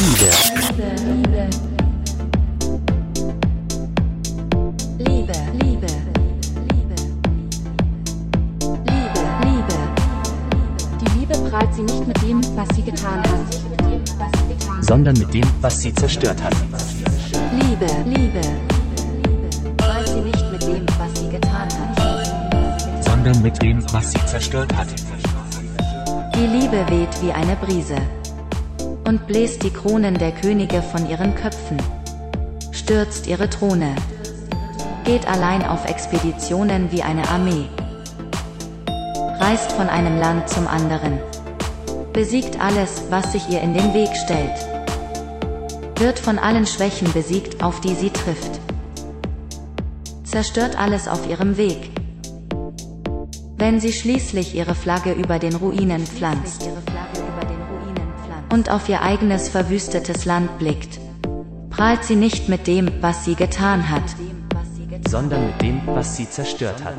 Liebe. Liebe, Liebe, Liebe, Liebe, Liebe. Die Liebe prahlt sie nicht mit dem, was sie getan hat, sondern mit dem, was sie zerstört hat. Liebe, Liebe, Liebe, sie nicht mit dem, was sie getan hat, sondern mit dem, was sie zerstört hat. Die Liebe weht wie eine Brise und bläst die Kronen der Könige von ihren Köpfen, stürzt ihre Throne, geht allein auf Expeditionen wie eine Armee, reist von einem Land zum anderen, besiegt alles, was sich ihr in den Weg stellt, wird von allen Schwächen besiegt, auf die sie trifft, zerstört alles auf ihrem Weg, wenn sie schließlich ihre Flagge über den Ruinen pflanzt und auf ihr eigenes verwüstetes Land blickt, prahlt sie nicht mit dem, was sie getan hat, sondern mit dem, was sie zerstört hat.